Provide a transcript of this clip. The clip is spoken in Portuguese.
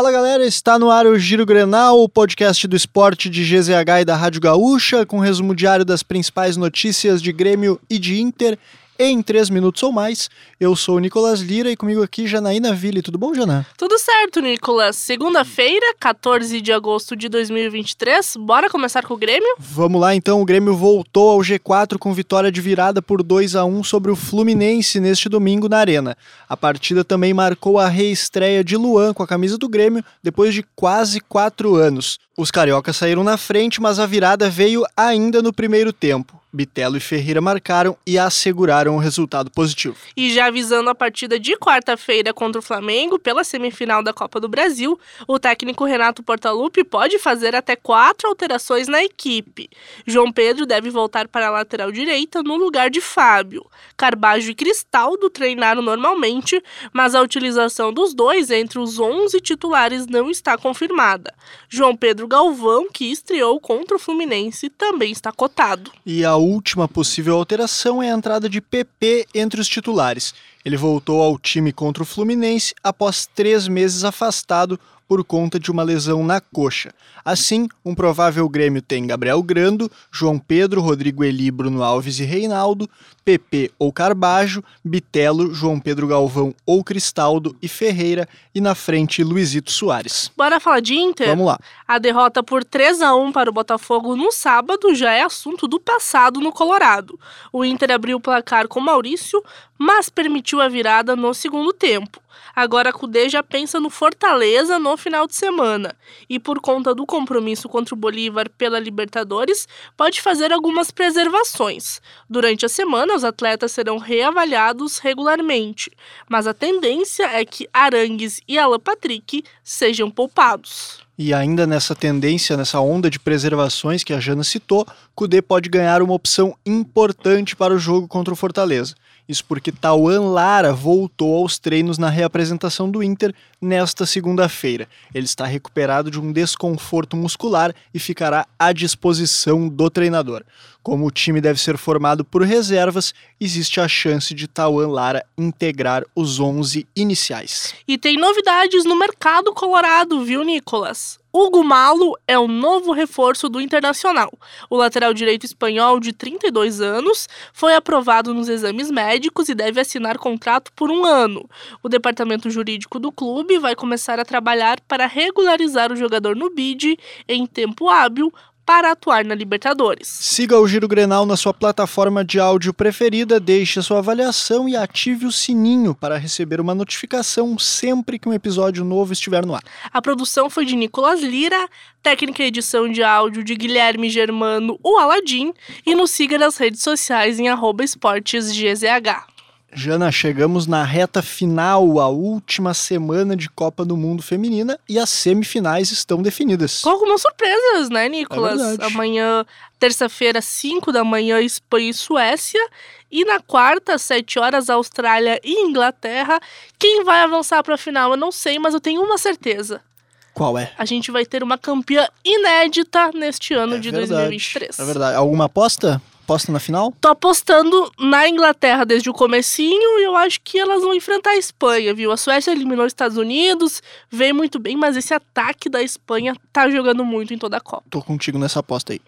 Fala galera, está no ar o Giro Grenal, o podcast do esporte de GZH e da Rádio Gaúcha, com resumo diário das principais notícias de Grêmio e de Inter em três minutos ou mais. Eu sou o Nicolas Lira e comigo aqui Janaína Ville. Tudo bom, Jana? Tudo certo, Nicolas. Segunda-feira, 14 de agosto de 2023. Bora começar com o Grêmio? Vamos lá então. O Grêmio voltou ao G4 com vitória de virada por 2 a 1 sobre o Fluminense neste domingo na Arena. A partida também marcou a reestreia de Luan com a camisa do Grêmio depois de quase quatro anos. Os cariocas saíram na frente, mas a virada veio ainda no primeiro tempo. Bitelo e Ferreira marcaram e asseguraram o resultado positivo. E já avisando a partida de quarta-feira contra o Flamengo pela semifinal da Copa do Brasil, o técnico Renato Portaluppi pode fazer até quatro alterações na equipe. João Pedro deve voltar para a lateral direita no lugar de Fábio. Carbajo e Cristaldo treinaram normalmente, mas a utilização dos dois entre os 11 titulares não está confirmada. João Pedro Galvão, que estreou contra o Fluminense, também está cotado. E última possível alteração é a entrada de PP entre os titulares. Ele voltou ao time contra o Fluminense após três meses afastado por conta de uma lesão na coxa. Assim, um provável Grêmio tem Gabriel Grando, João Pedro, Rodrigo Eli, Bruno Alves e Reinaldo, PP ou Carbajo, Bitelo, João Pedro Galvão ou Cristaldo e Ferreira e na frente Luizito Soares. Bora falar de Inter? Vamos lá. A derrota por 3 a 1 para o Botafogo no sábado já é assunto do passado no Colorado. O Inter abriu o placar com Maurício, mas permitiu a virada no segundo tempo. Agora Cudê já pensa no Fortaleza no final de semana e por conta do compromisso contra o Bolívar pela Libertadores, pode fazer algumas preservações. Durante a semana, os atletas serão reavaliados regularmente, mas a tendência é que Arangues e Alan Patrick sejam poupados. E ainda nessa tendência, nessa onda de preservações que a Jana citou, Cudê pode ganhar uma opção importante para o jogo contra o Fortaleza. Isso porque Tauan Lara voltou aos treinos na reapresentação do Inter nesta segunda-feira. Ele está recuperado de um desconforto muscular e ficará à disposição do treinador. Como o time deve ser formado por reservas, existe a chance de Tauan Lara integrar os 11 iniciais. E tem novidades no mercado colorado, viu, Nicolas? Hugo Malo é o novo reforço do Internacional. O lateral direito espanhol, de 32 anos, foi aprovado nos exames médicos e deve assinar contrato por um ano. O departamento jurídico do clube vai começar a trabalhar para regularizar o jogador no BID em tempo hábil para atuar na Libertadores. Siga o Giro Grenal na sua plataforma de áudio preferida, deixe a sua avaliação e ative o sininho para receber uma notificação sempre que um episódio novo estiver no ar. A produção foi de Nicolas Lira, técnica e edição de áudio de Guilherme Germano, o Aladim, e nos siga nas redes sociais em esportesgzh. Jana, chegamos na reta final, a última semana de Copa do Mundo Feminina e as semifinais estão definidas. Com algumas surpresas, né, Nicolas? É Amanhã, terça-feira, 5 da manhã, Espanha e Suécia. E na quarta, 7 horas, Austrália e Inglaterra. Quem vai avançar para a final, eu não sei, mas eu tenho uma certeza. Qual é? A gente vai ter uma campeã inédita neste ano É de verdade, 2023. É verdade. Alguma aposta? Aposta na final? Tô apostando na Inglaterra desde o comecinho e eu acho que elas vão enfrentar a Espanha, viu? A Suécia eliminou os Estados Unidos, veio muito bem, mas esse ataque da Espanha tá jogando muito em toda a Copa. Tô contigo nessa aposta aí.